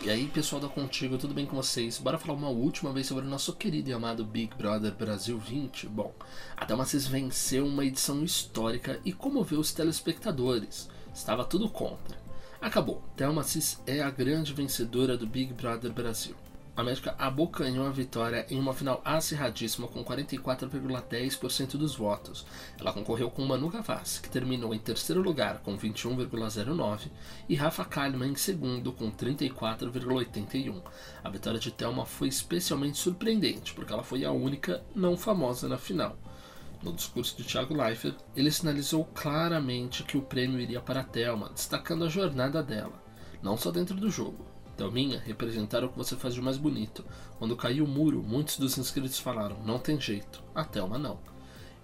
E aí, pessoal da Contigo, tudo bem com vocês? Bora falar uma última vez sobre o nosso querido e amado Big Brother Brasil 20? Bom, a Damasis venceu uma edição histórica e comoveu os telespectadores. Estava tudo contra. Acabou. Thelma Cis é a grande vencedora do Big Brother Brasil. A América abocanhou a vitória em uma final acirradíssima com 44,10% dos votos. Ela concorreu com Manu Gavassi, que terminou em terceiro lugar com 21,09% e Rafa Kalimann em segundo com 34,81%. A vitória de Thelma foi especialmente surpreendente, porque ela foi a única não famosa na final. No discurso de Thiago Leifert, ele sinalizou claramente que o prêmio iria para Thelma, destacando a jornada dela, não só dentro do jogo, Thelminha representaram o que você faz de mais bonito. Quando caiu o muro, muitos dos inscritos falaram: não tem jeito, a Thelma não.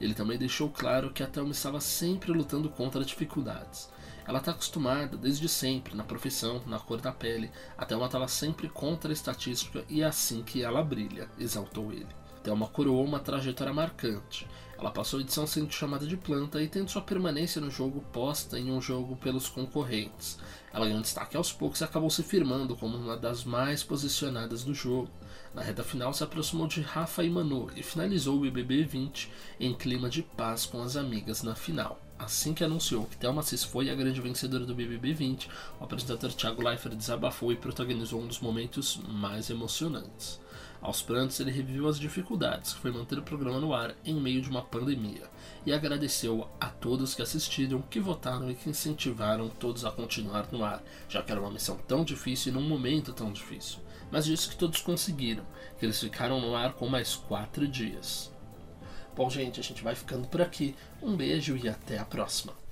Ele também deixou claro que a Thelma estava sempre lutando contra dificuldades. Ela está acostumada desde sempre, na profissão, na cor da pele. A Thelma estava sempre contra a estatística e é assim que ela brilha, exaltou ele. Thelma coroou uma trajetória marcante. Ela passou a edição sendo chamada de planta e tendo sua permanência no jogo posta em um jogo pelos concorrentes. Ela ganhou destaque aos poucos e acabou se firmando como uma das mais posicionadas do jogo. Na reta final se aproximou de Rafa e Manu e finalizou o BBB 20 em clima de paz com as amigas na final. Assim que anunciou que Thelma Cis foi a grande vencedora do BBB 20, o apresentador Thiago Leifert desabafou e protagonizou um dos momentos mais emocionantes. Aos prantos, ele reviveu as dificuldades que foi manter o programa no ar em meio de uma pandemia e agradeceu a todos que assistiram, que votaram e que incentivaram todos a continuar no ar, já que era uma missão tão difícil e num momento tão difícil. Mas disse que todos conseguiram, que eles ficaram no ar com mais quatro dias. Bom, gente, a gente vai ficando por aqui. Um beijo e até a próxima.